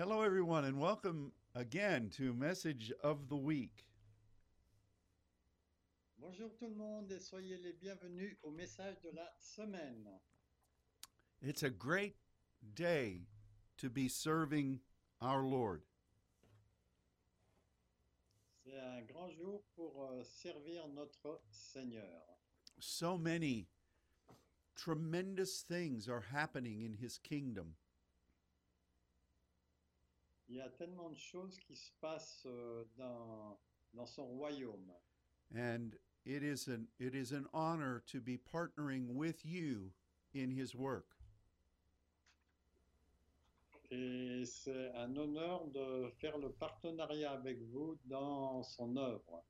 Hello, everyone, and welcome again to Message of the Week. Bonjour tout le monde et soyez les bienvenus au message de la semaine. It's a great day to be serving our Lord. C'est un grand jour pour euh, servir notre Seigneur. So many tremendous things are happening in His kingdom. Il y a tellement de choses qui se passent euh, dans, dans son royaume. And it is an it is an honor to be partnering with you in his work. Et c'est un honneur de faire le partenariat avec vous dans son œuvre.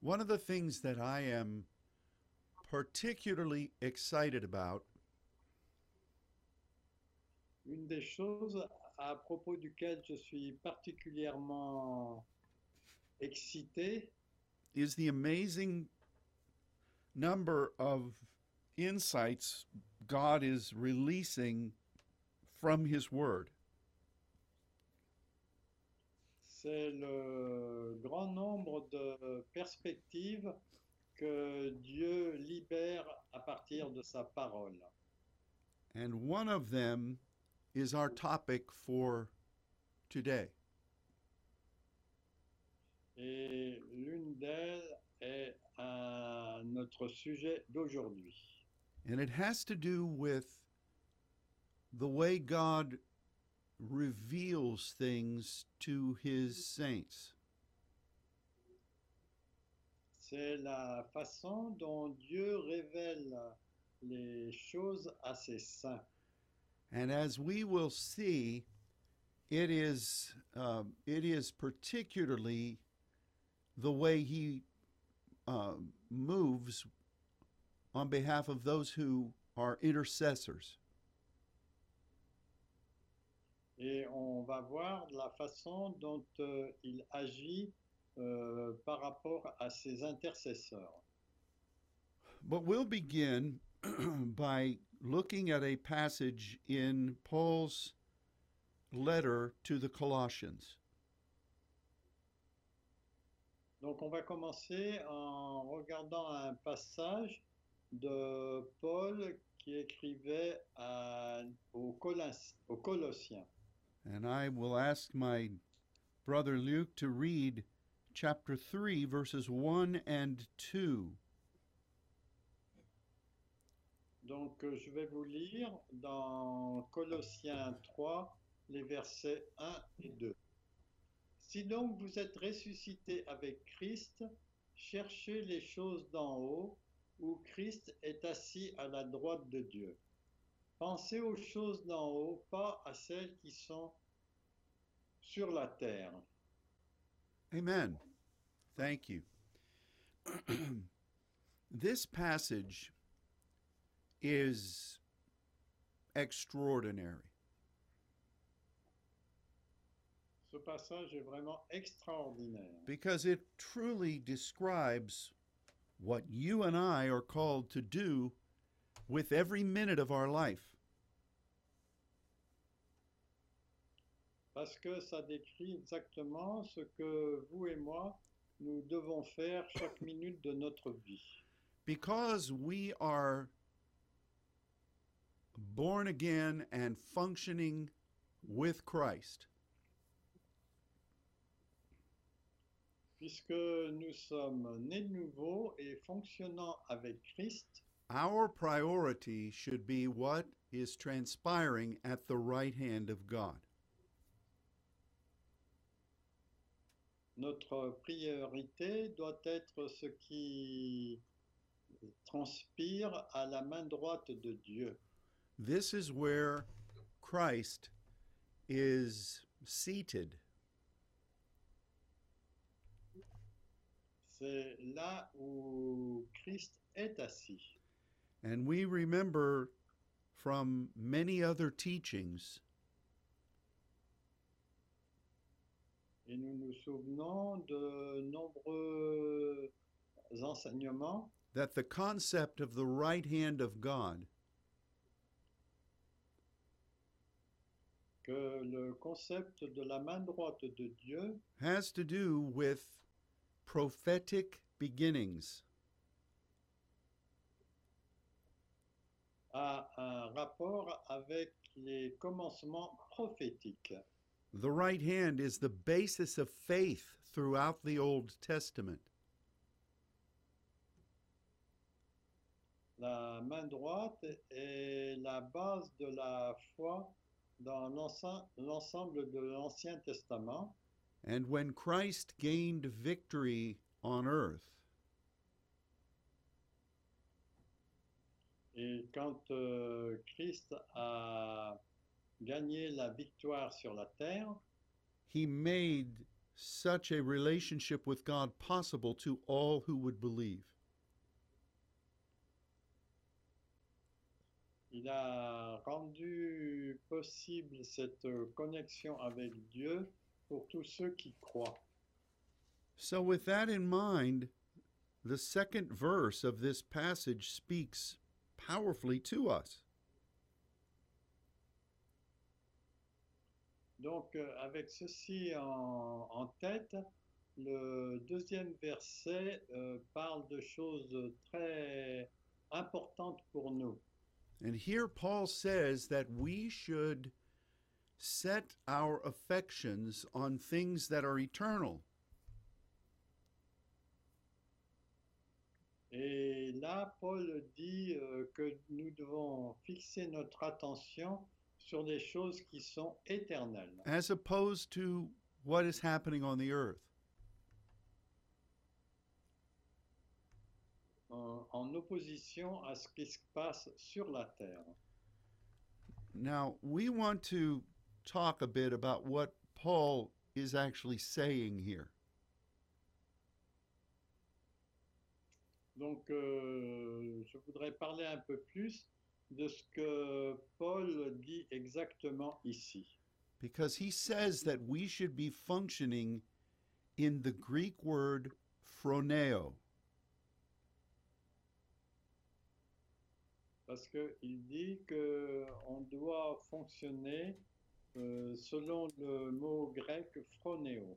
One of the things that I am particularly excited about Une des choses à propos duquel je suis particulièrement excité, is the amazing number of insights God is releasing from his word. c'est le grand nombre de perspectives que Dieu libère à partir de sa parole. And one of them is our topic for today. Et l'une d'elles est un- notre sujet d'aujourd'hui. And it has to do with the way God reveals things to his saints. C'est la façon dont Dieu révèle les choses à ses saints. And as we will see, it is, uh, it is particularly the way he uh, moves on behalf of those who are intercessors. Et on va voir la façon dont euh, il agit euh, par rapport à ses intercesseurs. But we'll begin by looking at a passage in Paul's letter to the Colossians. Donc on va commencer en regardant un passage de Paul qui écrivait à- aux, Colas- aux Colossiens. And I will ask my brother Luke to read chapter 3, verses 1 and 2. Donc euh, je vais vous lire dans Colossiens 3 les versets 1 et 2. Si donc vous êtes ressuscités avec Christ, cherchez les choses d'en haut où Christ est assis à la droite de Dieu. Pensez aux choses d'en haut, pas à celles qui sont sur la terre. Amen. Thank you. this passage is extraordinary. Ce passage est vraiment extraordinaire because it truly describes what you and I are called to do with every minute of our life. parce que ça décrit exactement ce que vous et moi, nous devons faire chaque minute de notre vie. Because we are born again and functioning with Christ, Puisque nous sommes nés de nouveau et fonctionnant avec Christ, our priority should be what is transpiring at the right hand of God. notre priorité doit être ce qui transpire à la main droite de Dieu. This is where Christ is seated. C'est là où Christ est assis. And we remember from many other teachings Et nous nous souvenons de nombreux enseignements that the concept of the right hand of God que le concept de la main droite de Dieu has to do with prophetic beginnings. a un rapport avec les commencements prophétiques. The right hand is the basis of faith throughout the Old Testament. La main droite est la base de la foi dans l'ense- l'ensemble de l'Ancien Testament. And when Christ gained victory on earth, Et quand euh, Christ a gagné la victoire sur la terre, he made such a relationship with God possible to all who would believe. Il a rendu possible cette connexion avec Dieu pour tous ceux qui croient. So, with that in mind, the second verse of this passage speaks powerfully to us. Donc, euh, avec ceci en, en tête, le deuxième verset euh, parle de choses très importantes pour nous. And here Paul says that we should set our affections on things that are eternal. Et là, Paul dit euh, que nous devons fixer notre attention sur des choses qui sont éternelles, as opposed to what is happening on the earth. En, en opposition à ce qui se passe sur la terre. Now, we want to talk a bit about what Paul is actually saying here. Donc, euh, je voudrais parler un peu plus de ce que Paul dit exactement ici. Because he says that we should be functioning in the Greek word phroneo. Parce qu'il dit qu'on doit fonctionner euh, selon le mot grec phronéo.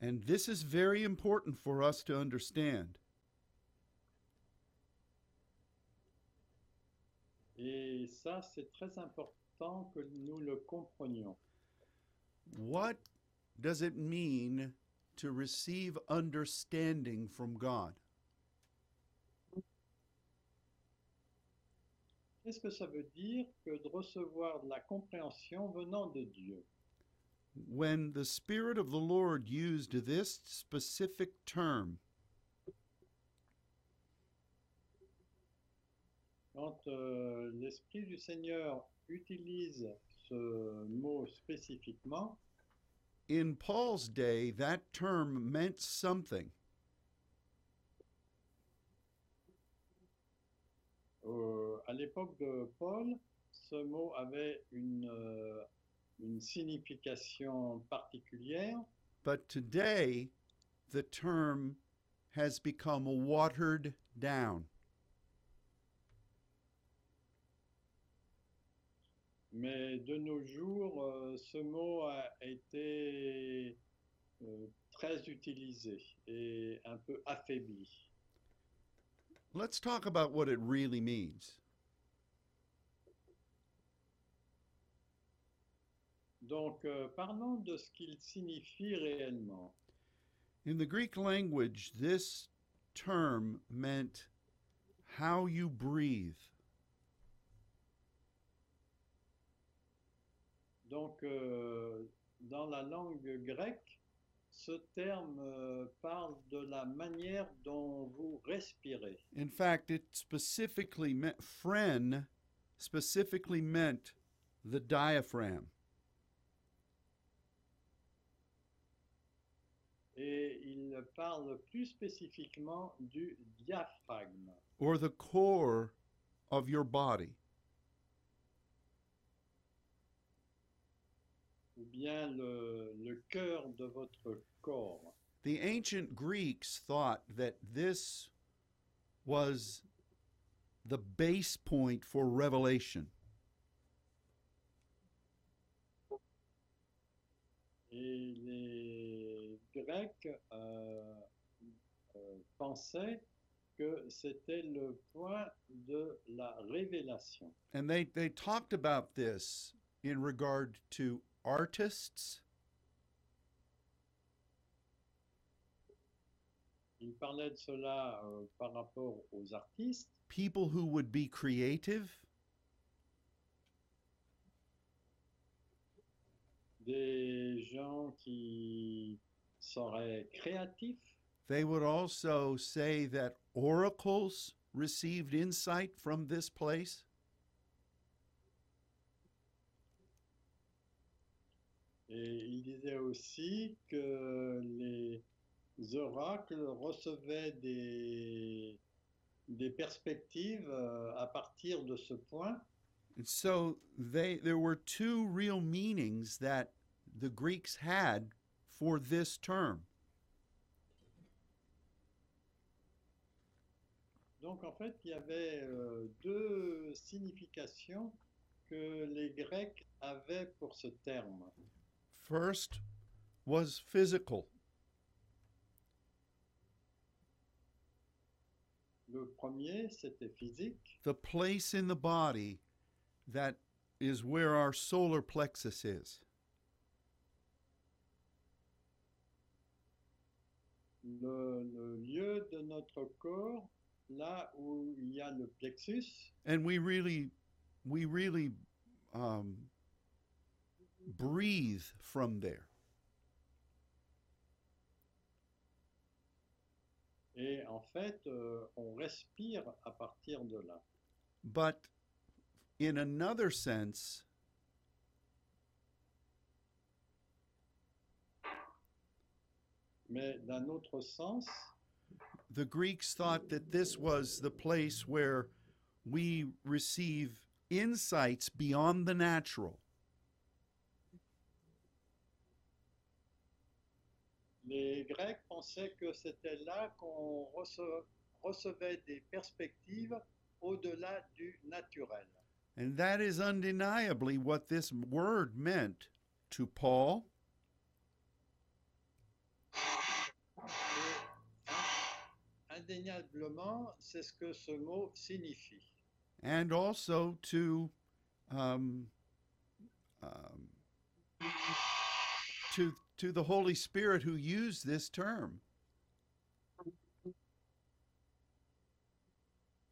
And this is very important for us to understand. Et ça, c'est très important que nous le comprenions. What does it mean to receive understanding from God? Qu'est-ce que ça veut dire que de recevoir de la compréhension venant de Dieu? When the Spirit of the Lord used this specific term, Quand euh, l'Esprit du Seigneur utilise ce mot spécifiquement, in Paul's day, that term meant something. euh, à l'époque de Paul, ce mot avait une, euh, une signification particulière, But today, the term has become watered down. mais de nos jours, euh, ce mot a été euh, très utilisé et un peu affaibli. Let's talk about what it really means. Donc, euh, parlons de ce qu'il signifie réellement. In the Greek language, this term meant how you breathe. Donc, euh, dans la langue grecque, ce terme euh, parle de la manière dont vous respirez. In fact, it specifically meant, phren specifically meant the diaphragm. Et il parle plus spécifiquement du diaphragme, or the core of your body. ou bien le, le cœur de votre corps. The ancient Greeks thought that this was the base point for revelation. Et les Grecs euh, euh, pensaient que c'était le point de la révélation. And they, they talked about this in regard to artists. Il parlait de cela euh, par rapport aux artistes, people who would be creative, des gens qui seraient créatifs. They would also say that oracles received insight from this place. Et il disait aussi que les oracles recevaient des, des perspectives euh, à partir de ce point. And so they there were two real meanings that the Greeks had for this term. Donc en fait, il y avait euh, deux significations que les Grecs avaient pour ce terme. First was physical. Le premier, c'était physique, the place in the body that is where our solar plexus is. Le, le lieu de notre corps, là où il y a le plexus, And we really, we really um, breathe from there. et en fait, euh, on respire à partir de là. But in another sense, Mais d'un autre sens, the Greeks thought that this was the place where we receive insights beyond the natural. les Grecs pensaient que c'était là qu'on rece- recevait des perspectives au-delà du naturel. And that is undeniably what this word meant to Paul indéniablement, c'est ce que ce mot signifie. and also to um, um, to to the Holy Spirit who used this term.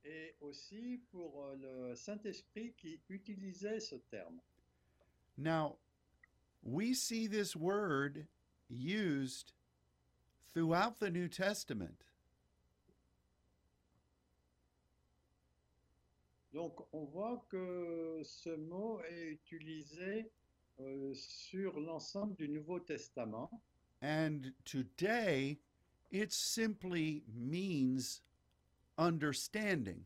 Et aussi pour euh, le Saint-Esprit qui utilisait ce terme. Now, we see this word used throughout the New Testament. Donc on voit que ce mot est utilisé euh, sur l'ensemble du Nouveau Testament. And today, it simply means understanding.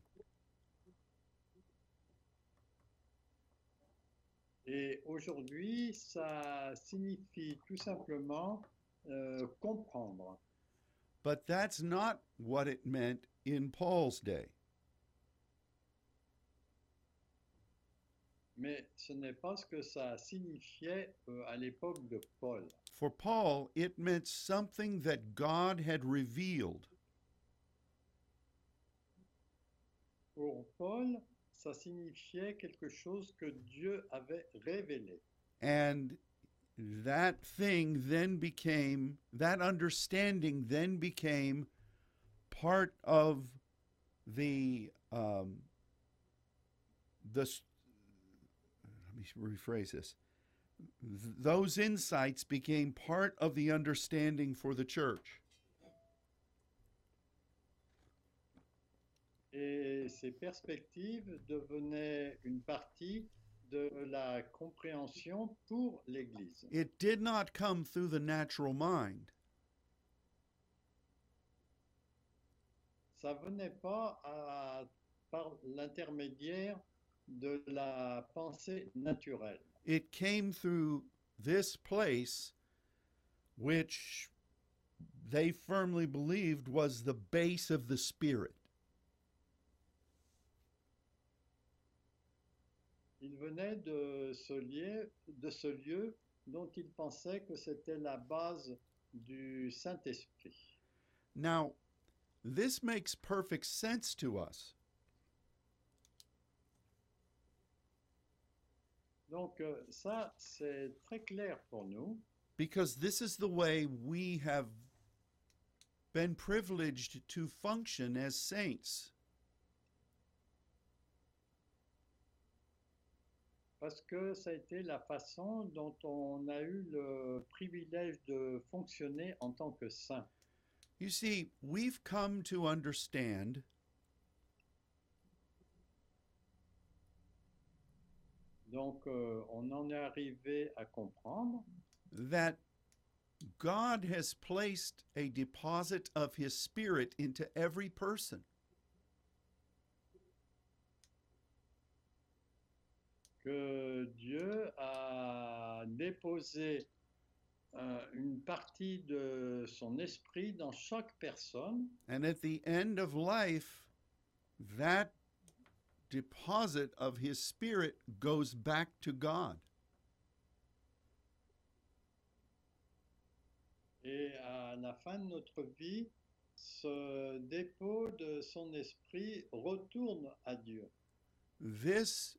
Et aujourd'hui, ça signifie tout simplement euh, comprendre. But that's not what it meant in Paul's day. Mais ce n'est pas ce que ça signifiait euh, à l'époque de Paul. For Paul, it meant something that God had revealed. Pour Paul, ça signifiait quelque chose que Dieu avait révélé. And that thing then became, that understanding then became part of the, um, the, rephrase this. Th- Those insights became part of the understanding for the church. Et ces perspectives devenaient une partie de la compréhension pour l'Église. It did not come through the natural mind. Ça venait pas à- par l'intermédiaire de la pensée naturelle. it came through this place, which they firmly believed was the base of the Spirit. Il venait de ce lieu, de ce lieu dont ils pensaient que c'était la base du Saint-Esprit. Now, this makes perfect sense to us Donc euh, ça, c'est très clair pour nous, because this is the way we have been privileged to function as saints. parce que ça a été la façon dont on a eu le privilège de fonctionner en tant que saint. You see, we've come to understand Donc euh, on en est arrivé à comprendre that God has placed a deposit of His Spirit into every person. que Dieu a déposé euh, une partie de son esprit dans chaque personne And at the end of life, that deposit of His Spirit goes back to God. et à la fin de notre vie, ce dépôt de son esprit retourne à Dieu. This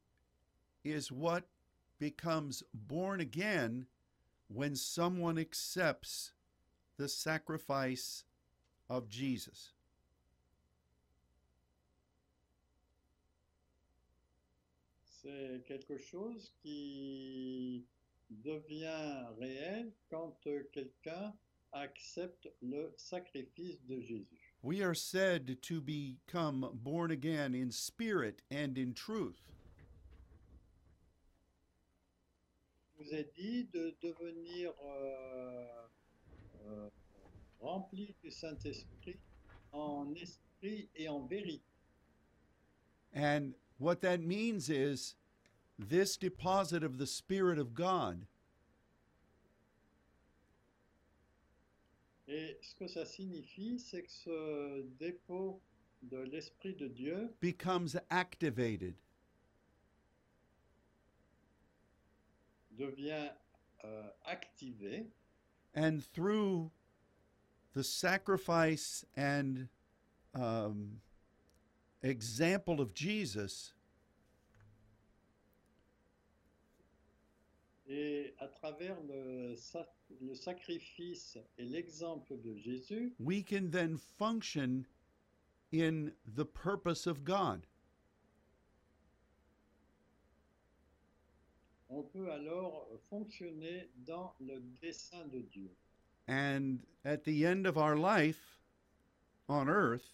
is what becomes born again when someone accepts the sacrifice of Jesus. C'est quelque chose qui devient réel quand euh, quelqu'un accepte le sacrifice de Jésus. We are said to become born again in spirit and in truth. Vous ai dit de devenir euh, euh, rempli du Saint-Esprit en esprit et en vérité. And what that means is this deposit of the Spirit of God Et ce que ça signifie, c'est que ce dépôt de l'Esprit de Dieu becomes activated. devient euh, activé And through the sacrifice and um, example of Jesus, et à travers le, le sacrifice et l'exemple de Jésus, we can then function in the purpose of God. on peut alors fonctionner dans le dessein de Dieu. And at the end of our life on earth,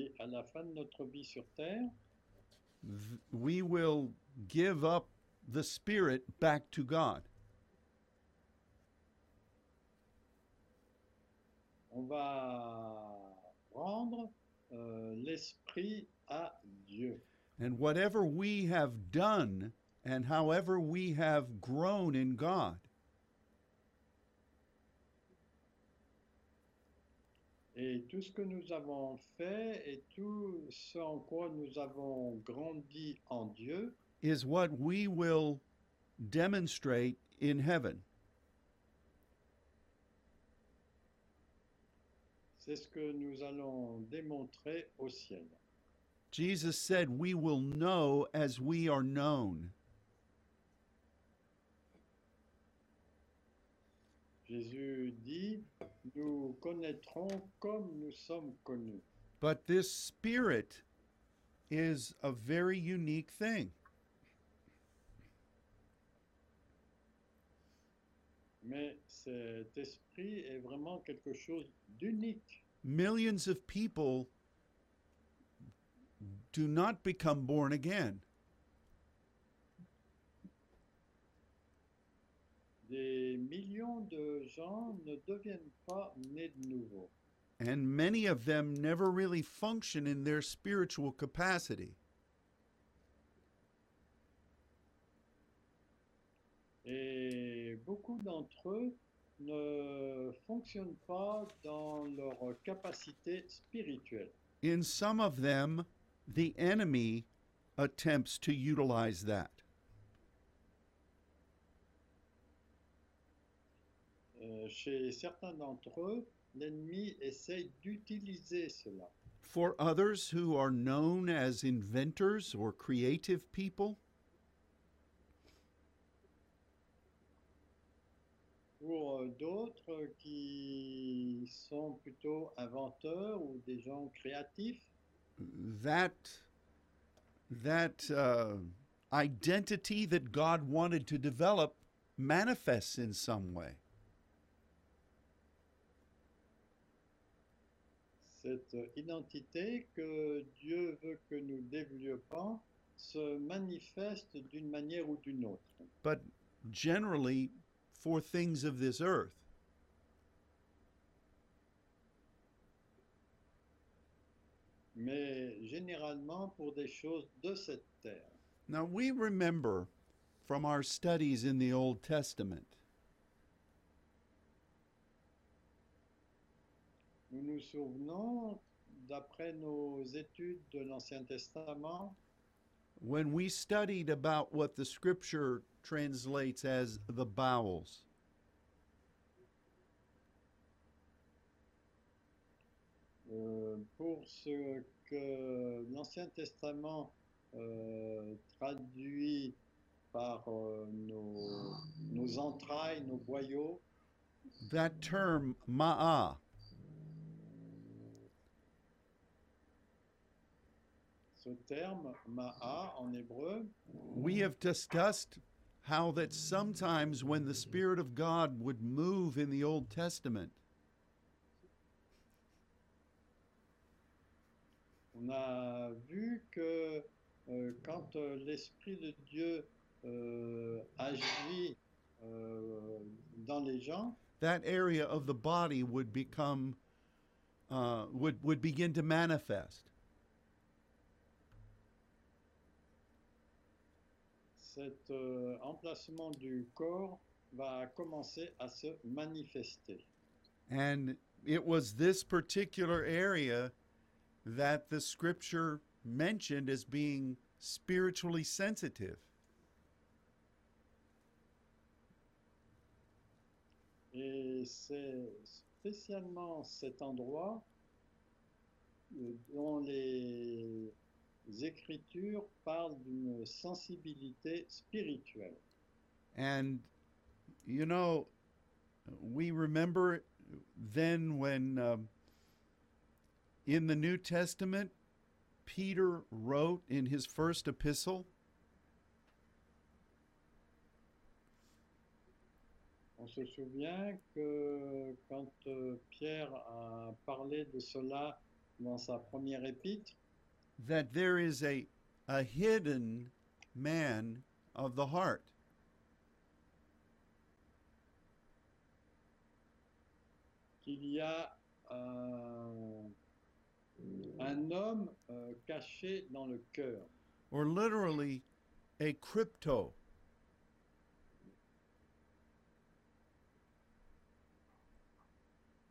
Et à la fin de notre vie sur terre, we will give up the Spirit back to God. on va rendre euh, l'esprit à Dieu. And whatever we have done and however we have grown in God, Et tout ce que nous avons fait et tout ce en quoi nous avons grandi en Dieu, is what we will demonstrate in heaven. c'est ce que nous allons démontrer au ciel. Jesus said, We will know as we are known. Jésus dit, nous connaîtrons comme nous sommes connus. But this Spirit is a very unique thing. Mais cet esprit est vraiment quelque chose d'unique. Millions of people do not become born again. Des millions de gens ne deviennent pas nés de nouveau. And many of them never really function in their spiritual capacity. Et beaucoup d'entre eux ne fonctionnent pas dans leur capacité spirituelle. In some of them, the enemy attempts to utilize that. Euh, chez certains d'entre eux, l'ennemi essaye d'utiliser cela. For others who are known as inventors or creative people, Pour euh, d'autres qui sont plutôt inventeurs ou des gens créatifs, that that uh, identity that God wanted to develop manifests in some way. Cette identité que Dieu veut que nous développions se manifeste d'une manière ou d'une autre. but generally for things of this earth. mais généralement pour des choses de cette terre. Now, we remember from our studies in the Old Testament Nous nous souvenons, d'après nos études de l'Ancien Testament, when we studied about what the scripture translates as the bowels. euh, pour ce que l'Ancien Testament euh, traduit par euh, nos, nos entrailles, nos boyaux, That term, ma'ah, terme ma'a en hébreu, we have discussed how that sometimes when the Spirit of God would move in the Old Testament, on a vu que euh, quand euh, l'Esprit de Dieu euh, agit euh, dans les gens, that area of the body would become, uh, would, would begin to manifest. Cet euh, emplacement du corps va commencer à se manifester. And it was this particular area that the scripture mentioned as being spiritually sensitive. Et c'est spécialement cet endroit euh, dont les Écritures parlent d'une sensibilité spirituelle. And, you know, we remember then when um, in the New Testament, Peter wrote in his first epistle, On se souvient que quand euh, Pierre a parlé de cela dans sa première épître, that there is a, a hidden man of the heart. qu'il y a euh, un homme euh, caché dans le cœur, or literally a crypto.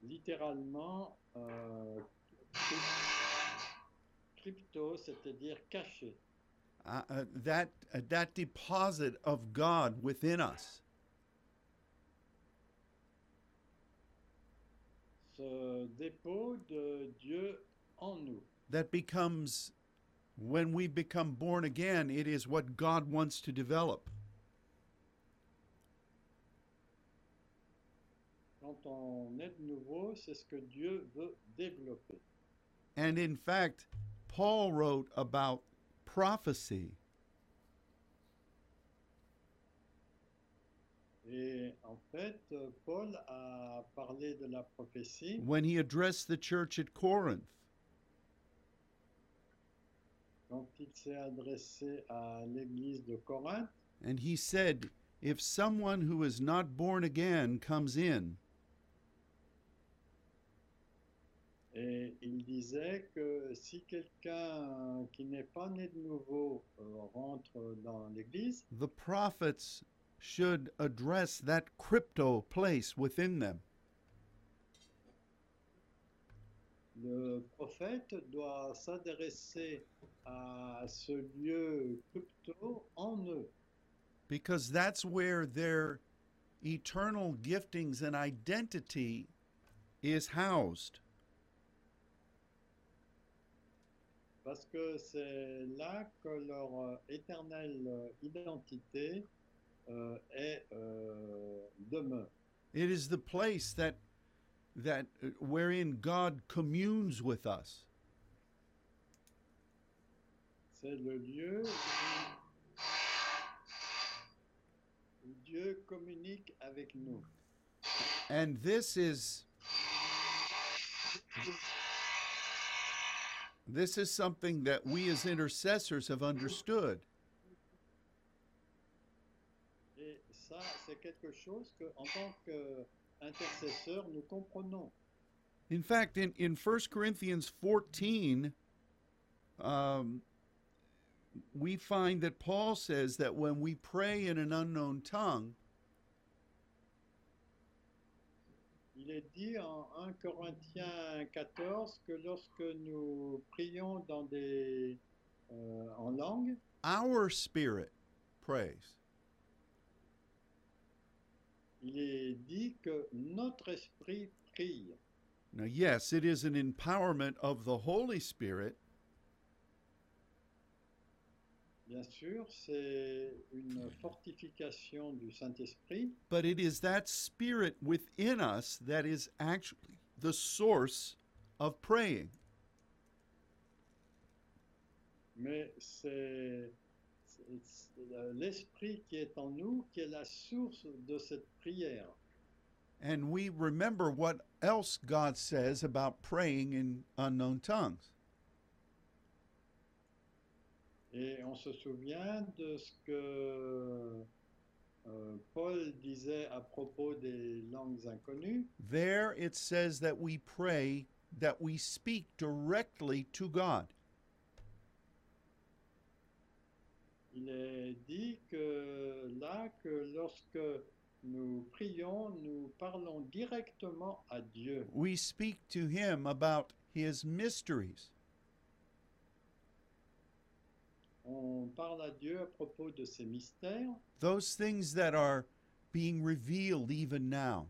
littéralement euh, crypto, c'est-à-dire caché. uh, uh, that uh, that deposit of God within us. Ce dépôt de Dieu en nous. That becomes when we become born again, it is what God wants to develop. Quand on est de nouveau, c'est ce que Dieu veut développer. And in fact, Paul wrote about prophecy Et en fait, Paul a parlé de la prophétie when he addressed the church at Corinth. quand il s'est adressé à l'église de Corinthe. And he said, If someone who is not born again comes in, Et il disait que si quelqu'un qui n'est pas né de nouveau euh, rentre dans l'église, the prophets should address that crypto place within them. Le prophète doit s'adresser à ce lieu crypto en eux, because that's where their eternal giftings and identity is housed. Parce que c'est là que leur euh, éternelle euh, identité euh, est euh, demeure. It is the place that that uh, wherein God communes with us. C'est le lieu où Dieu communique avec nous. And this is this is something that we as intercessors have understood. Et ça, c'est quelque chose que, en tant nous comprenons. In fact, in, in 1 Corinthians 14, um, we find that Paul says that when we pray in an unknown tongue, Il est dit en 1 Corinthiens 14 que lorsque nous prions dans des, euh, en langue, our spirit prays. il est dit que notre esprit prie. Now, yes, it is an empowerment of the Holy Spirit, Bien sûr, c'est une fortification du Saint-Esprit, but it is that spirit within us that is actually the source of praying. mais c'est l'esprit qui est en nous qui est la source de cette prière. And we remember what else God says about praying in unknown tongues. Et on se souvient de ce que euh, Paul disait à propos des langues inconnues. There it says that we pray, that we speak directly to God. Il est dit que là, que lorsque nous prions, nous parlons directement à Dieu. We speak to Him about His mysteries. On parle à Dieu à propos de ses mystères, those things that are being revealed even now.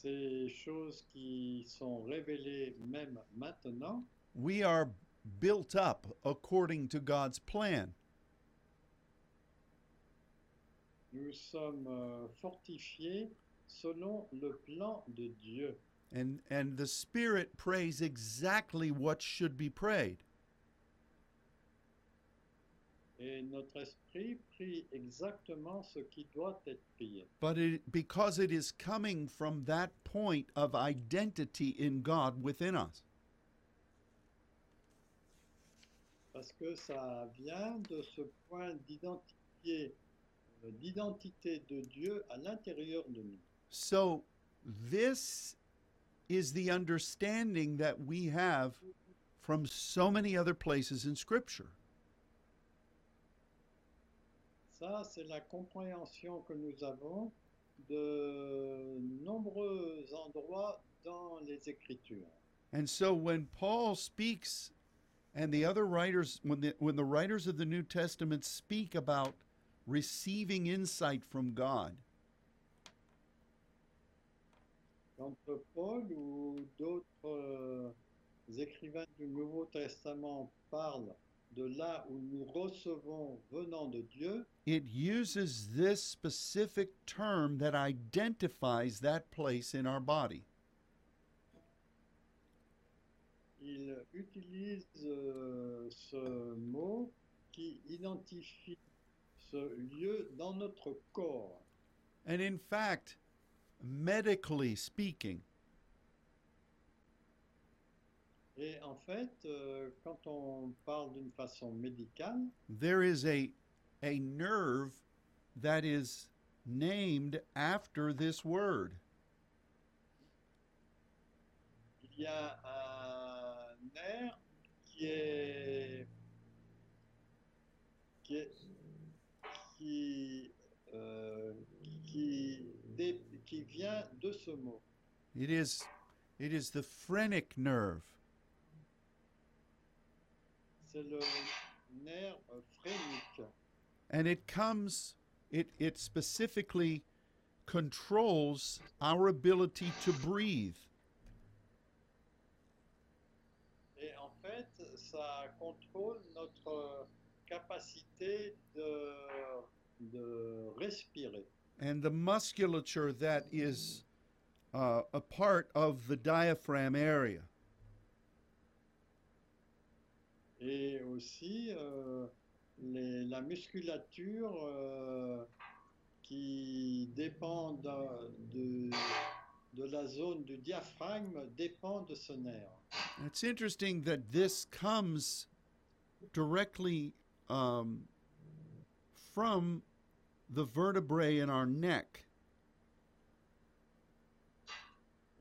ces choses qui sont révélées même maintenant. We are built up according to God's plan. Nous sommes euh, fortifiés selon le plan de Dieu. And, and the Spirit prays exactly what should be prayed. Et notre esprit prie exactement ce qui doit être prié. But it, because it is coming from that point of identity in God within us. Parce que ça vient de ce point d'identité, euh, d'identité de Dieu à l'intérieur de nous. So, this is the understanding that we have from so many other places in Scripture. Ça, c'est la compréhension que nous avons de nombreux endroits dans les Écritures. And so when Paul speaks and the other writers when the when the writers of the New Testament speak about receiving insight from God, Quand Paul ou d'autres euh, écrivains du Nouveau Testament parlent de là où nous recevons venant de Dieu, it uses this specific term that identifies that place in our body. il utilise euh, ce mot qui identifie ce lieu dans notre corps. And in fact, medically speaking, Et en fait, euh, quand on parle d'une façon médicale, there is a a nerve that is named after this word. il y a un nerf qui est qui est qui, euh, qui, qui vient de ce mot. It is, it is the phrenic nerve. C'est le nerf phrénique. And it comes, it, it specifically controls our ability to breathe. Et en fait, ça contrôle notre capacité de, de respirer. And the musculature that is uh, a part of the diaphragm area. Et aussi euh, les- la musculature euh, qui dépend de, de, la zone du diaphragme dépend de ce nerf. It's interesting that this comes directly um, from the vertebrae in our neck.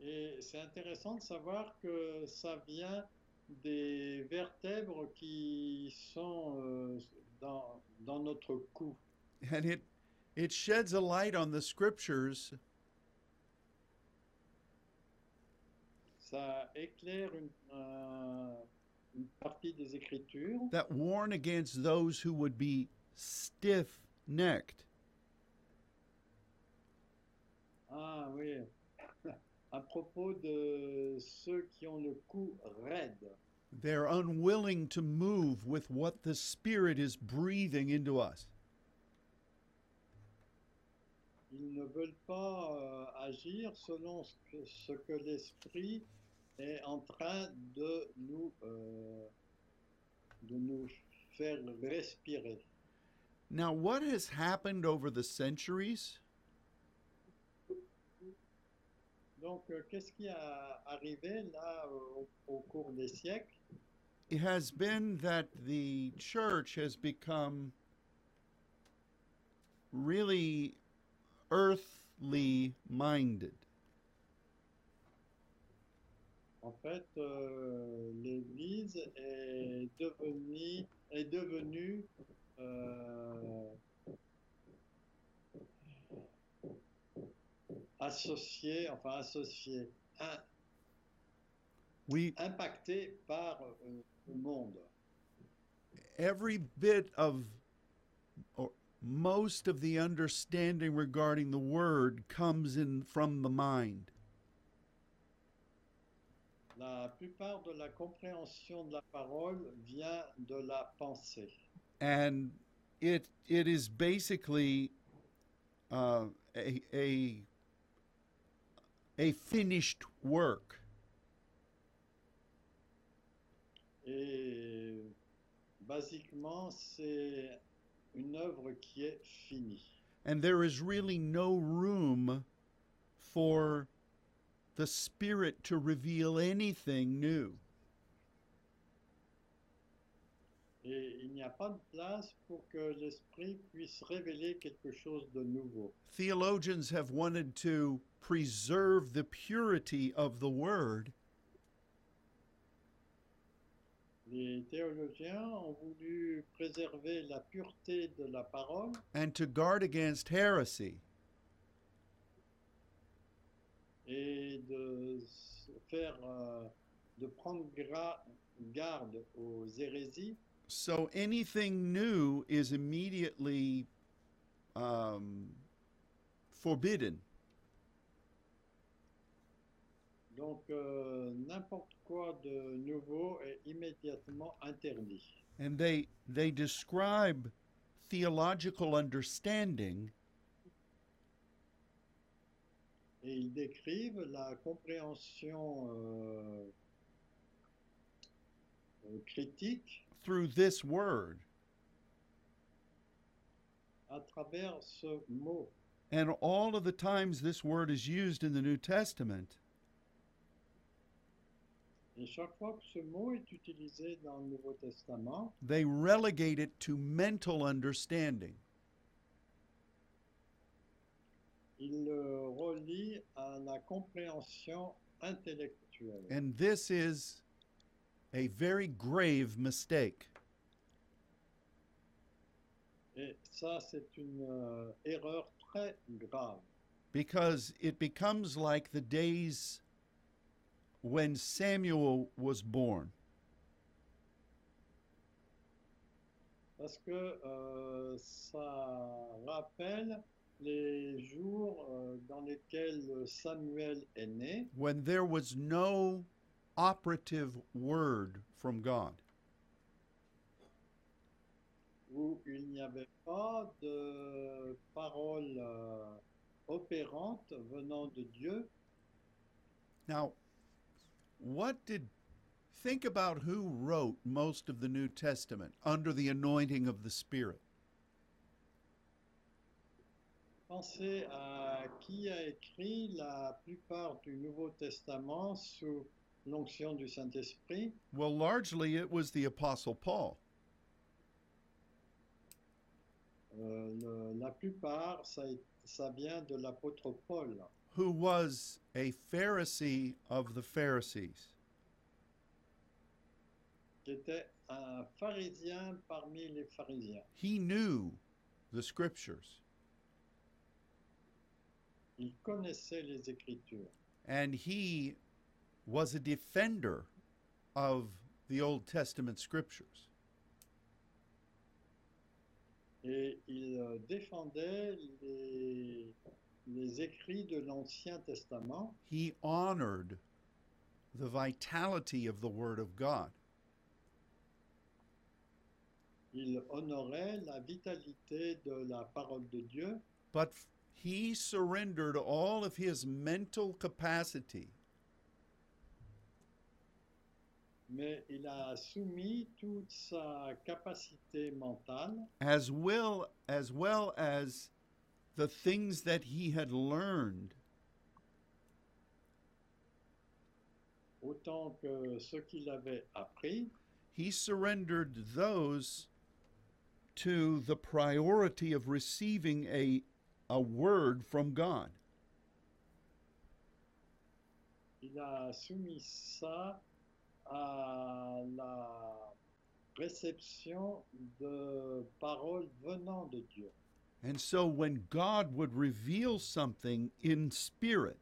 Et c'est intéressant de savoir que ça vient des vertèbres qui sont euh, dans, dans notre cou. And it, it sheds a light on the scriptures Ça éclaire une, euh, une partie des Écritures that warn against those who would be stiff Ah oui, à propos de ceux qui ont le cou raide. They're unwilling to move with what the Spirit is breathing into us. Ils ne veulent pas euh, agir selon ce que, ce que l'Esprit est en train de nous, euh, de nous faire respirer. Now, what has happened over the centuries? Donc, euh, qu'est-ce qui a arrivé là au, au cours des siècles? It has been that the church has become really earthly minded. En fait, euh, l'Église est devenue, est devenue euh, associée, enfin associée, in- We impactée par euh, le monde. every bit of or most of the understanding regarding the word comes in from the mind. La plupart de la compréhension de la parole vient de la pensée. and it it is basically uh, a a a finished work. Et basiquement, c'est une œuvre qui est finie. And there is really no room for the Spirit to reveal anything new. Et il n'y a pas de place pour que l'esprit puisse révéler quelque chose de nouveau. Theologians have wanted to preserve the purity of the Word, Les théologiens ont voulu préserver la pureté de la parole and to guard against heresy. et de faire, euh, de prendre garde aux hérésies. So anything new is immediately um, forbidden. Donc euh, n'importe quoi de nouveau est immédiatement interdit. And they, they describe theological understanding Et ils décrivent la compréhension euh, euh, critique through this word. à travers ce mot. And all of the times this word is used in the New Testament, Et fois que ce mot est dans le Testament, they relegate it to mental understanding. il le relie à la compréhension intellectuelle. And this is a very grave mistake. Et ça, c'est une euh, erreur très grave. because it becomes like the days when Samuel was born. Parce que euh, ça rappelle les jours euh, dans lesquels Samuel est né, when there was no operative word from God. où il n'y avait pas de parole euh, opérante venant de Dieu. Now, what did think about who wrote most of the New Testament under the anointing of the Spirit? Pensez à qui a écrit la plupart du Nouveau Testament sous l'onction du Saint-Esprit. Well, largely it was the Apostle Paul. Euh, le- la plupart, ça, ça vient de l'apôtre Paul, who was a Pharisee of the Pharisees. qui était un pharisien parmi les pharisiens. He knew the scriptures Il connaissait les Écritures. and he was a defender of the Old Testament scriptures. Et il euh, défendait les, les écrits de l'Ancien Testament. He honored the vitality of the Word of God. Il honorait la vitalité de la parole de Dieu, But he surrendered all of his mental capacity mais il a soumis toute sa capacité mentale as well as well as the things that he had learned autant que ce qu'il avait appris. he surrendered those to the priority of receiving a, a word from God. Il a soumis ça à la réception de paroles venant de Dieu. And so when God would reveal something in spirit,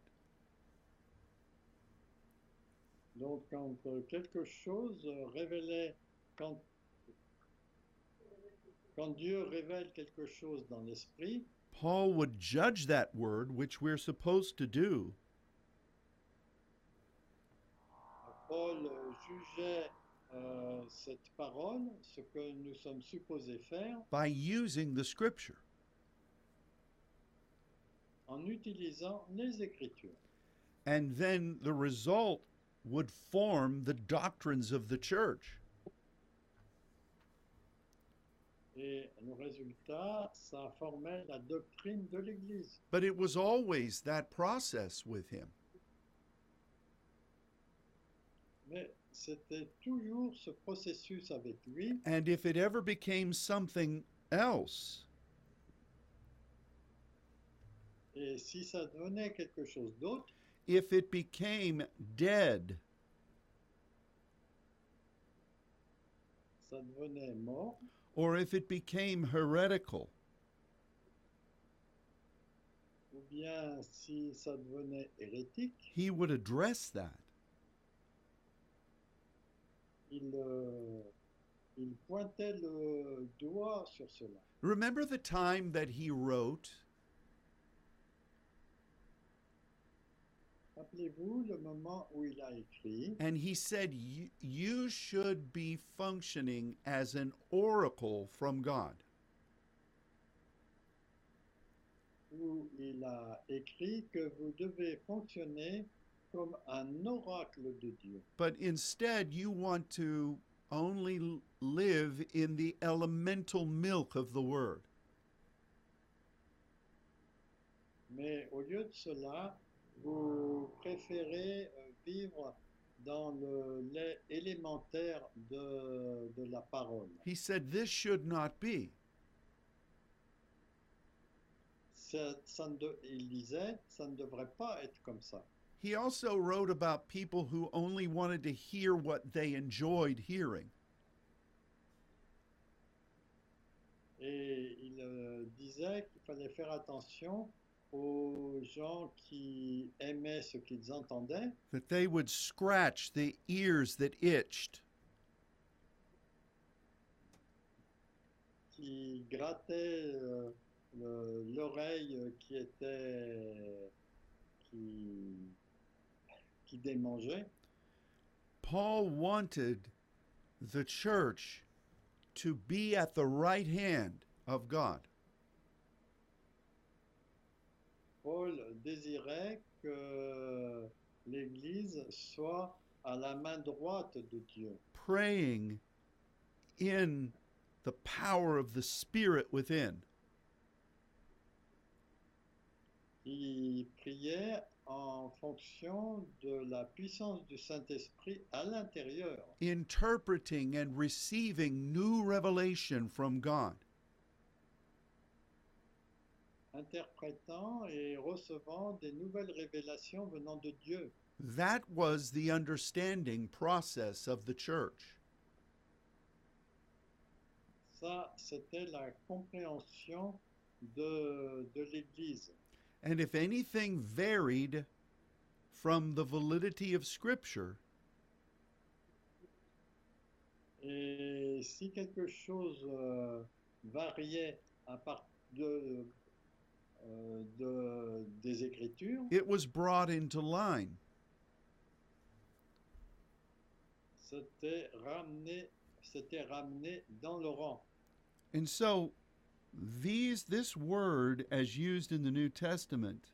Donc quand euh, quelque chose révélait, quand, quand Dieu révèle quelque chose dans l'esprit, Paul would judge that word, which we're supposed to do, Paul jugeait euh, cette parole, ce que nous sommes supposés faire, by using the scripture. en utilisant les Écritures. And then the result would form the doctrines of the church. Et le résultat, ça formait la doctrine de l'Église. But it was always that process with him. Mais c'était toujours ce processus avec lui. And if it ever became something else, Et si ça devenait quelque chose d'autre, if it became dead, ça devenait mort. or if it became heretical, Ou bien si ça devenait hérétique, he would address that. Il, euh, il pointait le doigt sur cela. Remember the time that he wrote, Rappelez-vous le moment où il a écrit and he said, "You- You should be functioning as an oracle from God. où il a écrit que vous devez fonctionner comme un oracle de Dieu. But instead, you want to only live in the elemental milk of the Word. Mais au lieu de cela, vous préférez euh, vivre dans le lait élémentaire de, de la parole. He said, This should not be. Ça- ça ne de- il disait, ça ne devrait pas être comme ça. He also wrote about people who only wanted to hear what they enjoyed hearing. Et il euh, disait qu'il fallait faire attention aux gens qui aimaient ce qu'ils entendaient, that they would scratch the ears that itched, qui grattaient euh, l'oreille qui était qui, qui démangeait. Paul wanted the church to be at the right hand of God. Paul désirait que l'Église soit à la main droite de Dieu, praying in the power of the Spirit within. Qui priait en fonction de la puissance du Saint-Esprit à l'intérieur, interpreting and receiving new revelation from God. interprétant et recevant des nouvelles révélations venant de Dieu. That was the understanding process of the church. Ça, c'était la compréhension de, de l'Église. And if anything varied from the validity of Scripture, Et si quelque chose euh, variait à part de, euh, de- des Écritures, it was brought into line. c'était ramené, c'était ramené dans le rang. And so these this word as used in the New Testament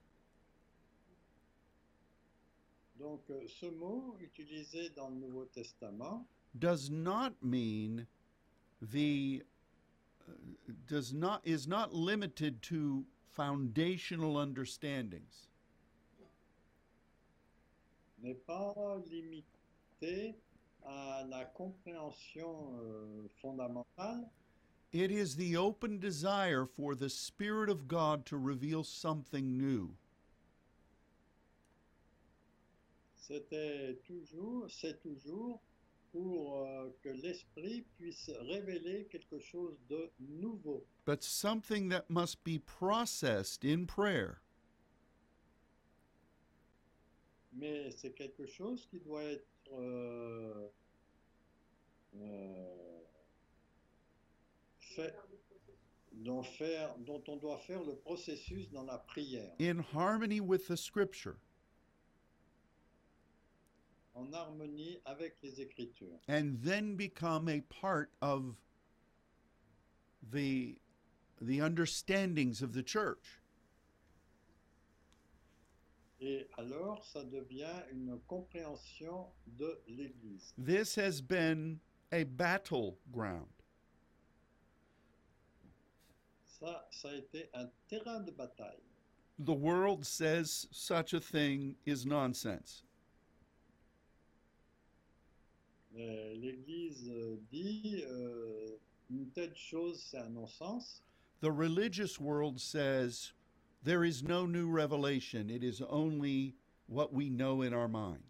Donc, euh, ce mot utilisé dans le Nouveau Testament does not mean the uh, does not is not limited to foundational understandings. n'est pas limité à la compréhension euh, fondamentale, It is the open desire for the Spirit of God to reveal something new. c'était toujours, c'est toujours pour euh, que l'Esprit puisse révéler quelque chose de nouveau, but something that must be processed in prayer. mais c'est quelque chose qui doit être euh, euh, fait, dont, faire, dont on doit faire le processus dans la prière, in harmony with the scripture en harmonie avec les Écritures. and then become a part of the the understandings of the church Et alors, ça devient une compréhension de l'Église. this has been a battleground Ça, ça a été un terrain de bataille. the world says such a thing is nonsense Euh, L'Église dit euh, une telle chose, c'est un non-sens. the religious world says there is no new revelation it is only what we know in our mind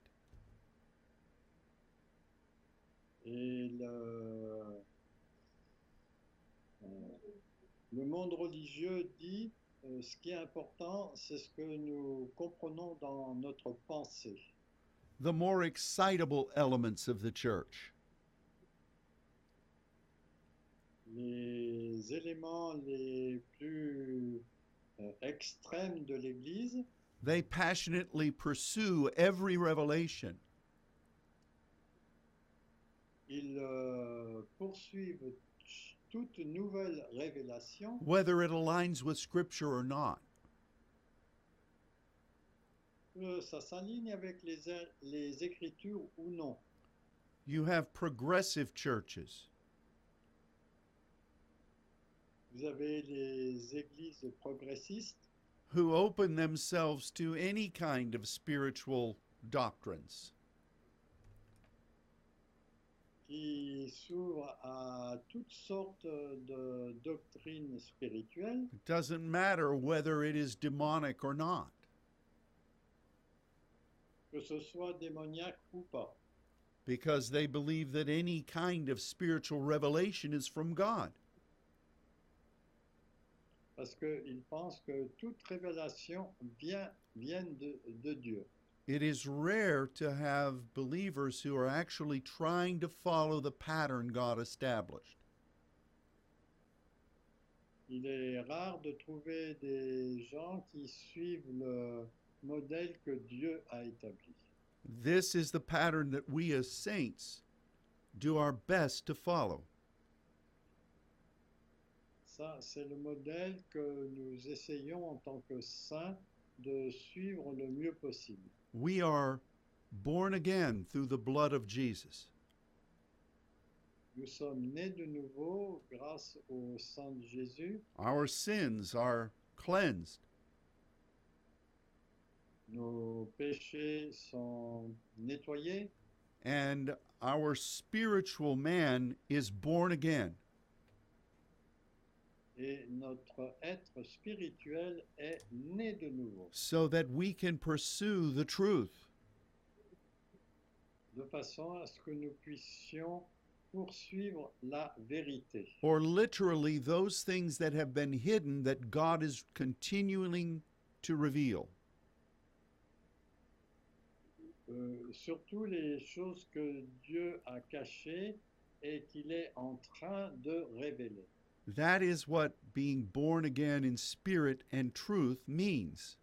Et le, le monde religieux dit euh, ce qui est important, c'est ce que nous comprenons dans notre pensée. the more excitable elements of the church. Les éléments les plus euh, extrêmes de l'Église. They passionately pursue every revelation, ils euh, poursuivent whether it aligns with Scripture or not. Euh, ça s'aligne avec les, les Écritures ou non. You have progressive churches, Vous avez les églises progressistes who open themselves to any kind of spiritual doctrines. Qui s'ouvrent à toutes sortes de doctrines spirituelles, It doesn't matter whether it is demonic or not. que ce soit démoniaque ou pas, because they believe that any kind of spiritual revelation is from God. parce qu'ils pensent que toute révélation vient, vient de, de Dieu. It is rare to have believers who are actually trying to follow the pattern God established. Il est rare de trouver des gens qui suivent le modèle que Dieu a établi. This is the pattern that we as saints do our best to follow. Ça, c'est le modèle que nous essayons en tant que saints de suivre le mieux possible. We are born again through the blood of Jesus. Nous sommes nés de nouveau grâce au sang de Jésus. Our sins are cleansed. Nos péchés sont nettoyés and our spiritual man is born again. Et notre être spirituel est né de nouveau, so that we can pursue the truth. de façon à ce que nous puissions poursuivre la vérité. Or literally, those things that have been hidden that God is continuing to reveal. Euh, surtout les choses que Dieu a cachées et qu'il est en train de révéler. That is what being born again in spirit and truth means.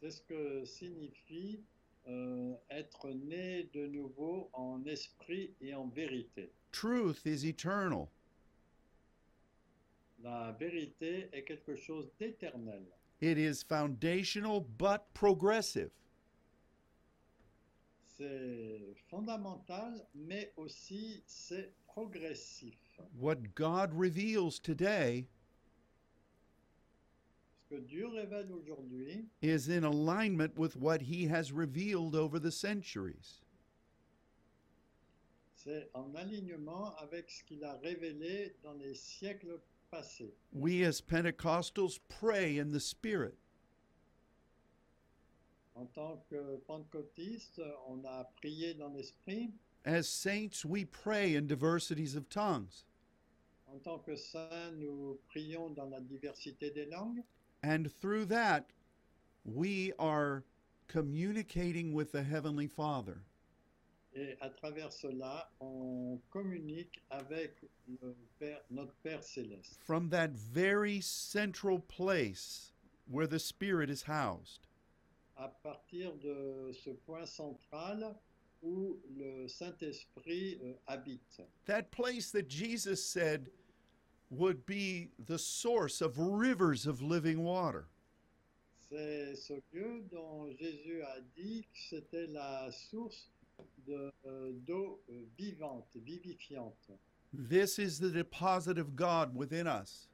C'est ce que signifie euh, être né de nouveau en esprit et en vérité. Truth is eternal, La vérité est quelque chose d'éternel. it is foundational but progressive. C'est fondamental, mais aussi c'est progressif. What God reveals today Ce que Dieu révèle aujourd'hui is in alignment with what He has revealed over the centuries. C'est en alignement avec ce qu'il a révélé dans les siècles passés. We as Pentecostals pray in the Spirit. En tant que pentecôtiste, on a prié dans l'esprit. As saints, we pray in diversities of tongues. En tant que saints, nous prions dans la diversité des langues. And through that, we are communicating with the Heavenly Father. Et à travers cela, on communique avec le Père- notre Père céleste. from that very central place where the Spirit is housed. À partir de ce point central où le Saint-Esprit euh, habite. That place that Jesus said would be the source of rivers of living water. C'est ce lieu dont Jésus a dit que c'était la source de, euh, d'eau euh, vivante, vivifiante. This is the deposit of God within us.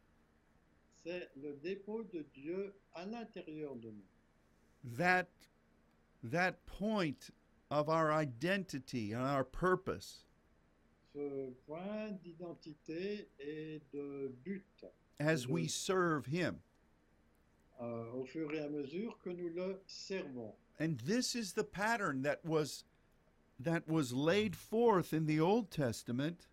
C'est le dépôt de Dieu à l'intérieur de nous. That, that point of our identity and our purpose Ce point d'identité et de but as we serve Him. euh, au fur et à mesure que nous le servons. And this is the pattern that was that was laid forth in the Old Testament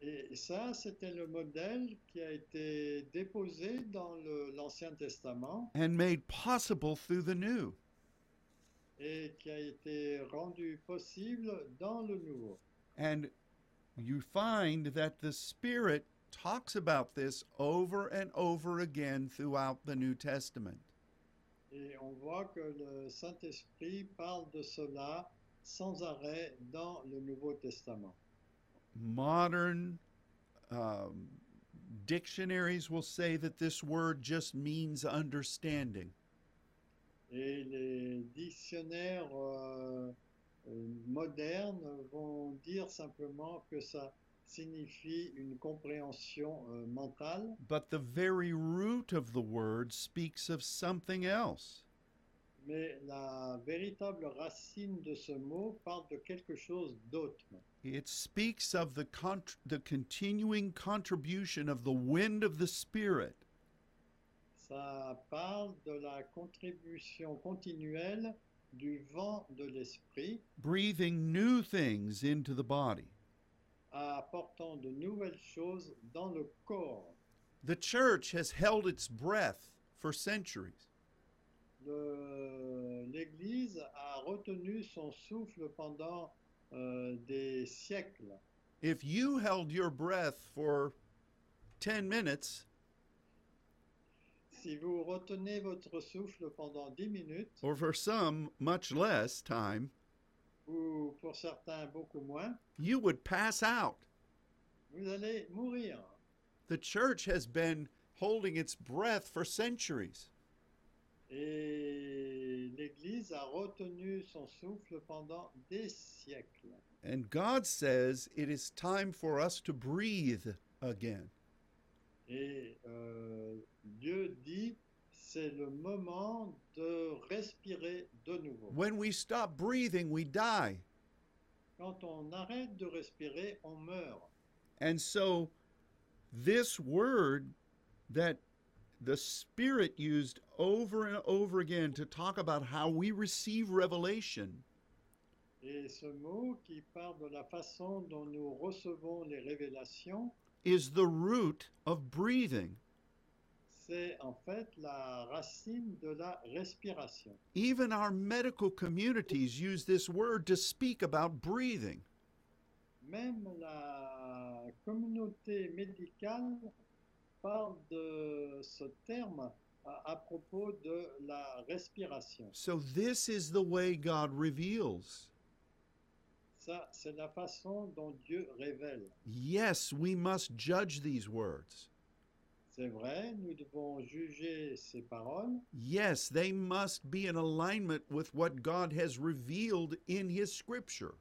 Et ça, c'était le modèle qui a été déposé dans l'Ancien Testament and made possible through the New. Et qui a été rendu possible dans le Nouveau. And you find that the Spirit talks about this over and over again throughout the New Testament. Et on voit que le Saint-Esprit parle de cela sans arrêt dans le Nouveau Testament. Modern um, dictionaries will say that this word just means understanding. Et les dictionnaires euh, euh, modernes vont dire simplement que ça signifie une compréhension euh, mentale, But the very root of the word speaks of something else. mais la véritable racine de ce mot parle de quelque chose d'autre. It speaks of the, the continuing contribution of the wind of the Spirit Ça parle de la contribution continuelle du vent de l'esprit breathing new things into the body. apportant de nouvelles choses dans le corps. The church has held its breath for centuries. L'Église a retenu son souffle pendant euh, des siècles. If you held your breath for 10 minutes, Si vous retenez votre souffle pendant 10 minutes, or for some much less time, ou pour certains beaucoup moins, you would pass out. vous allez mourir. The church has been holding its breath for centuries. Et l'Église a retenu son souffle pendant des siècles. And God says it is time for us to breathe again. Et euh, Dieu dit, c'est le moment de respirer de nouveau. When we stop breathing, we die. Quand on arrête de respirer, on meurt. And so, this word that the Spirit used over and over again to talk about how we receive revelation Et ce mot qui parle de la façon dont nous recevons les révélations, is the root of breathing. c'est en fait la racine de la respiration. Even our medical communities use this word to speak about breathing. Même la communauté médicale parle de ce terme à, à propos de la respiration. So, this is the way God reveals. Ça, c'est la façon dont Dieu révèle. Yes, we must judge these words. C'est vrai, nous devons juger ces paroles. Yes, they must be in alignment with what God has revealed in His Scripture.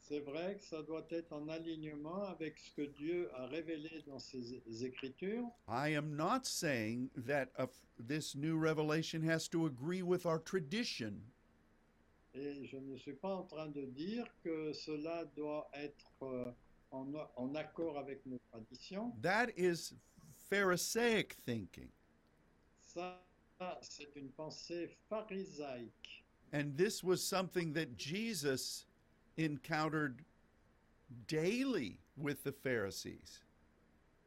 C'est vrai que ça doit être en alignement avec ce que Dieu a révélé dans ses Écritures. I am not saying that a, this new revelation has to agree with our tradition. Et je ne suis pas en train de dire que cela doit être euh, en, en accord avec nos traditions. That is Pharisaic thinking. Ça, c'est une pensée pharisaïque. And this was something that Jesus encountered daily with the Pharisees.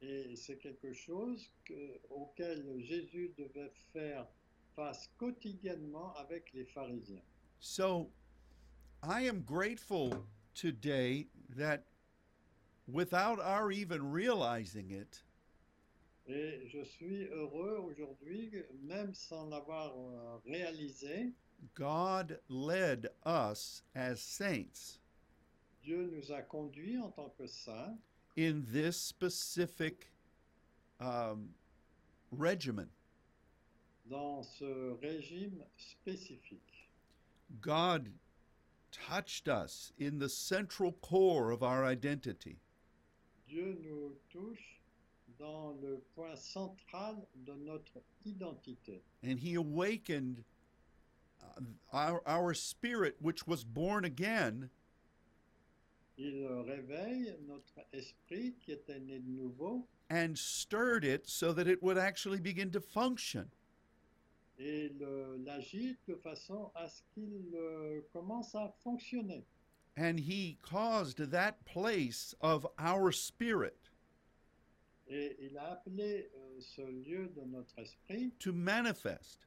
Et c'est quelque chose que- auquel Jésus devait faire face quotidiennement avec les pharisiens. So I am grateful today that without our even realizing it, Et je suis heureux aujourd'hui, même sans l'avoir euh, réalisé, God led us as saints Dieu nous a conduits en tant que saints in this specific um, regimen. dans ce régime spécifique. God touched us in the central core of our identity. Dieu nous touche dans le point central de notre identité. and he awakened uh, our, our spirit which was born again Il réveille notre esprit qui était né de nouveau and stirred it so that it would actually begin to function et l'agite de façon à ce qu'il euh, commence à fonctionner. and he caused that place of our spirit Et il a appelé euh, ce lieu de notre esprit to manifest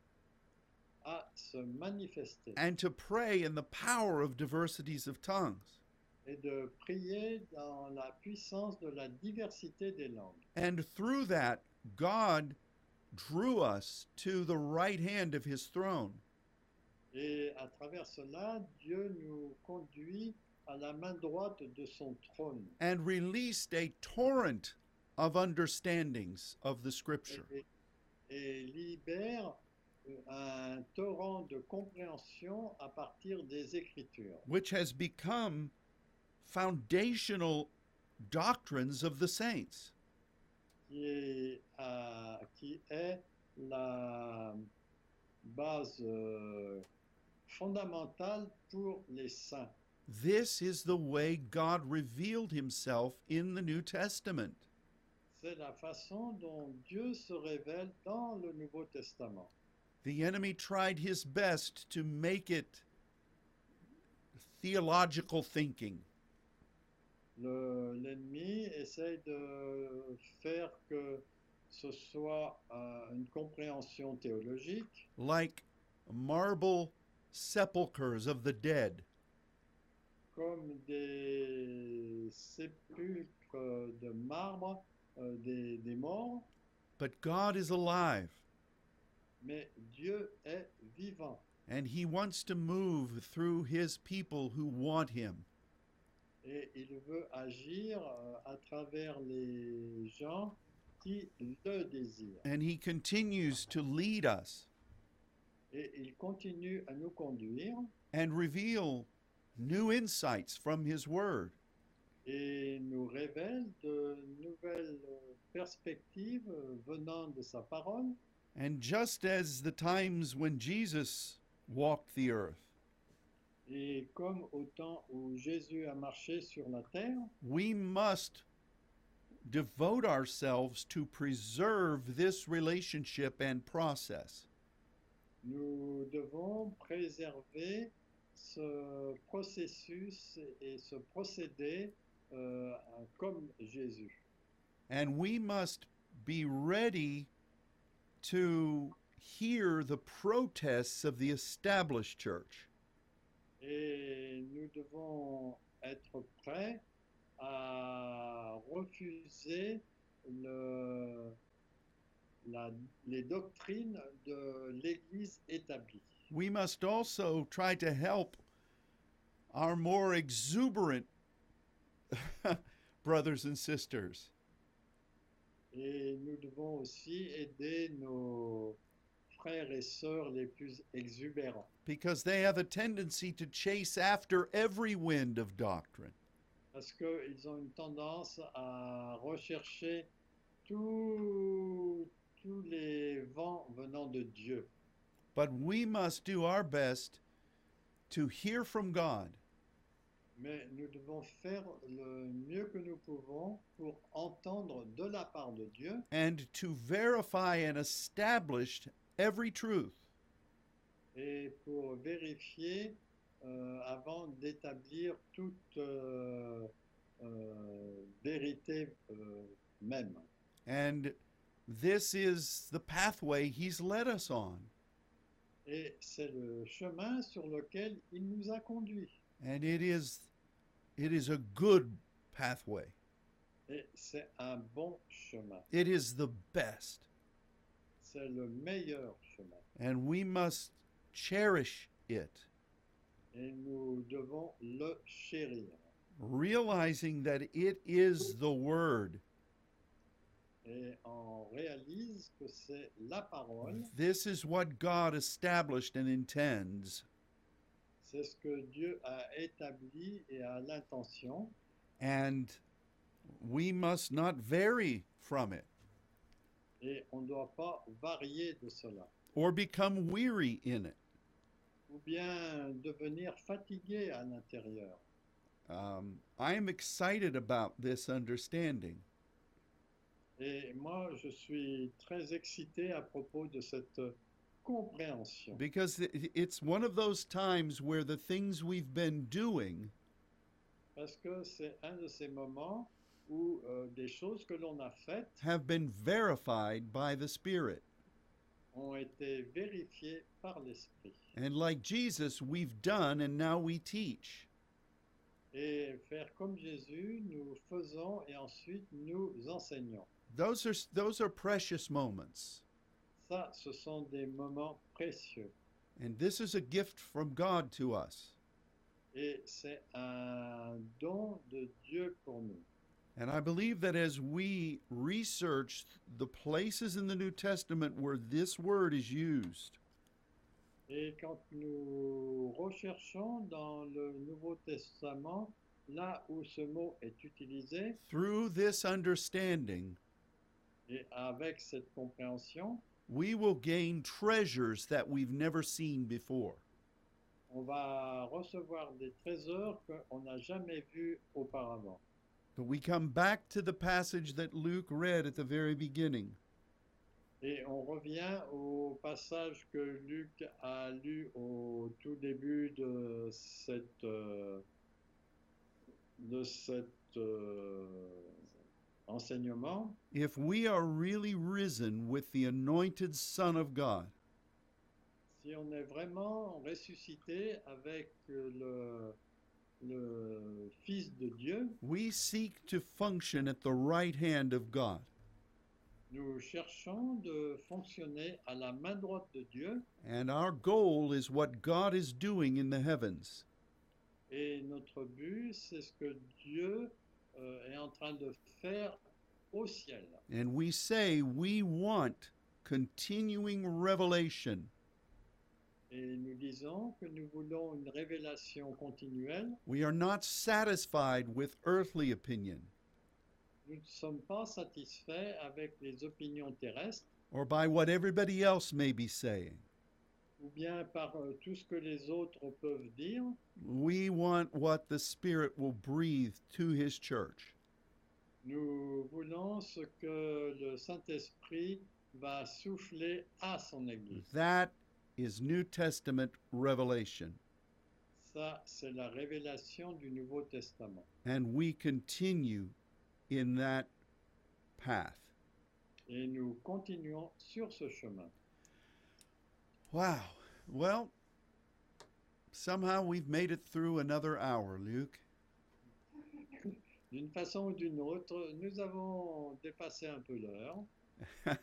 à se manifester and to pray in the power of diversities of tongues et de prier dans la puissance de la diversité des langues. and through that god drew us to the right hand of his throne. Et à travers cela, Dieu nous conduit à la main droite de son trône. And released a torrent of understandings of the scripture. Et, et libère euh, un torrent de compréhension à partir des Écritures, which has become foundational doctrines of the saints. Qui est, euh, qui est la base euh, fondamentale pour les saints. This is the way God revealed himself in the New Testament. C'est la façon dont Dieu se révèle dans le Nouveau Testament. The enemy tried his best to make it theological thinking, Le- L'ennemi essaye de faire que ce soit euh, une compréhension théologique, like marble sepulchres of the dead, comme des sépulcres de marbre euh, des, des morts, but God is alive. Mais Dieu est vivant. And He wants to move through His people who want Him. Et il veut agir euh, à travers les gens qui le désirent. And He continues to lead us Et il continue à nous conduire and reveal new insights from His Word. et nous révèle de nouvelles perspectives euh, venant de sa parole. And just as the times when Jesus walked the earth, Et comme au temps où Jésus a marché sur la terre, we must devote ourselves to preserve this relationship and process. nous devons préserver ce processus et ce procédé euh, comme Jésus. And we must be ready to hear the protests of the established church. Et nous devons être prêts à refuser le- la- les doctrines de l'Église établie. We must also try to help our more exuberant brothers and sisters. Et nous devons aussi aider nos frères et sœurs les plus exubérants. because they have a tendency to chase after every wind of doctrine. Parce qu'ils ont une tendance à rechercher tous tous les vents venant de Dieu. But we must do our best to hear from God Mais nous devons faire le mieux que nous pouvons pour entendre de la part de Dieu and to verify and establish every truth. et pour vérifier euh, avant d'établir toute euh, euh, vérité euh, même. And this is the pathway He's led us on. Et c'est le chemin sur lequel il nous a conduits. And it is it is a good pathway. Et c'est un bon chemin. It is the best. C'est le meilleur chemin. And we must cherish it, Et nous devons le chérir. realizing that it is the word. Et on réalise que c'est la parole, This is what God established and intends. c'est ce que Dieu a établi et a l'intention. And we must not vary from it Et on ne doit pas varier de cela. or become weary in it. Ou bien devenir fatigué à l'intérieur. Um, I am excited about this understanding Et moi, je suis très excité à propos de cette compréhension. because it- it's one of those times where the things we've been doing Parce que c'est un de ces moments où euh, des choses que l'on a faites have been verified by the Spirit. ont été vérifiées par l'Esprit. And like Jesus, we've done and now we teach. Et faire comme Jésus, nous faisons et ensuite nous enseignons. Those are, those are precious moments. Ça, ce sont des moments précieux. And this is a gift from God to us. Et c'est un don de Dieu pour nous. And I believe that as we research the places in the New Testament where this word is used, Et quand nous recherchons dans le Nouveau Testament, là où ce mot est utilisé, through this understanding, et avec cette compréhension, we will gain treasures that we've never seen before. on va recevoir des trésors qu'on n'a jamais vus auparavant. But we come back to the passage that Luke read at the very beginning. Et on revient au passage que Luc a lu au tout début de cette, euh, de cette, euh, enseignement, if we are really risen with the anointed Son of God, si on est vraiment ressuscité avec le, le Fils de Dieu, we seek to function at the right hand of God. nous cherchons de fonctionner à la main droite de Dieu And our goal is what God is doing in the heavens. et notre but, c'est ce que Dieu euh, est en train de faire au ciel. And we say we want continuing revelation. Et nous disons que nous voulons une révélation continuelle. We are not satisfied with earthly opinion Nous ne sommes pas satisfaits avec les opinions terrestres or by what everybody else may be saying. ou bien par euh, tout ce que les autres peuvent dire. We want what the Spirit will breathe to His church. Nous voulons ce que le Saint-Esprit va souffler à son Église. That is New Testament revelation. Ça, c'est la révélation du Nouveau Testament. And we continue in that path. Et nous continuons sur ce chemin. Wow. Well, somehow we've made it through another hour, Luke. D'une façon ou d'une autre, nous avons dépassé un peu l'heure.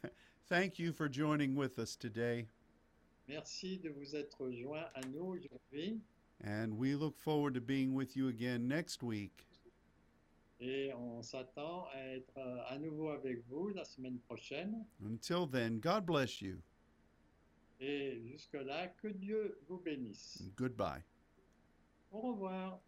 Thank you for joining with us today, Merci de vous être joints à nous aujourd'hui and we look forward to being with you again next week. et on s'attend à être euh, à nouveau avec vous la semaine prochaine. Until then, God bless you. Et jusque-là, que Dieu vous bénisse. Goodbye. Au revoir.